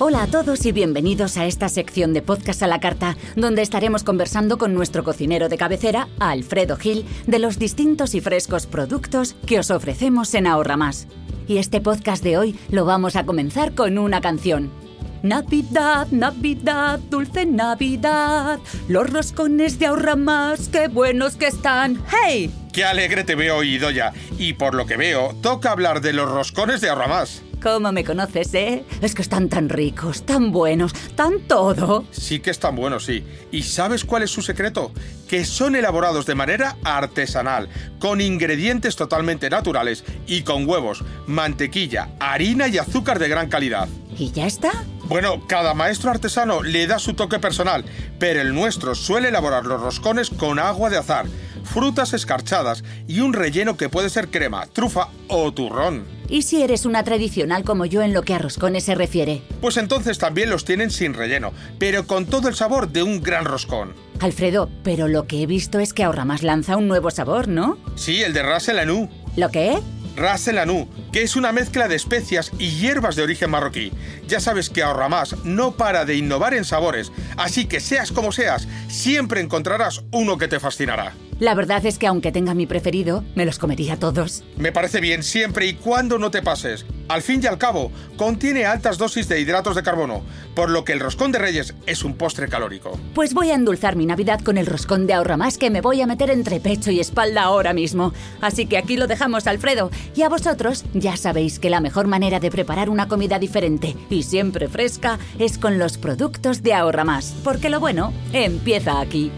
Hola a todos y bienvenidos a esta sección de podcast a la carta, donde estaremos conversando con nuestro cocinero de cabecera, Alfredo Gil, de los distintos y frescos productos que os ofrecemos en Ahorra Más. Y este podcast de hoy lo vamos a comenzar con una canción. Navidad, Navidad, dulce Navidad. Los roscones de ahorra más, qué buenos que están. ¡Hey! Qué alegre te veo, Idoya. Y por lo que veo, toca hablar de los roscones de ahorra más. ¿Cómo me conoces, eh? Es que están tan ricos, tan buenos, tan todo. Sí que están buenos, sí. ¿Y sabes cuál es su secreto? Que son elaborados de manera artesanal, con ingredientes totalmente naturales y con huevos, mantequilla, harina y azúcar de gran calidad. ¿Y ya está? Bueno, cada maestro artesano le da su toque personal, pero el nuestro suele elaborar los roscones con agua de azar, frutas escarchadas y un relleno que puede ser crema, trufa o turrón. ¿Y si eres una tradicional como yo en lo que a roscones se refiere? Pues entonces también los tienen sin relleno, pero con todo el sabor de un gran roscón. Alfredo, pero lo que he visto es que Ahorra Más lanza un nuevo sabor, ¿no? Sí, el de Ras Anú. ¿Lo qué? Ras el Anú, que es una mezcla de especias y hierbas de origen marroquí. Ya sabes que Ahorra Más no para de innovar en sabores, así que seas como seas, siempre encontrarás uno que te fascinará. La verdad es que aunque tenga mi preferido, me los comería todos. Me parece bien siempre y cuando no te pases. Al fin y al cabo, contiene altas dosis de hidratos de carbono, por lo que el roscón de Reyes es un postre calórico. Pues voy a endulzar mi Navidad con el roscón de ahorra más que me voy a meter entre pecho y espalda ahora mismo. Así que aquí lo dejamos, Alfredo. Y a vosotros, ya sabéis que la mejor manera de preparar una comida diferente y siempre fresca es con los productos de ahorra más, porque lo bueno empieza aquí.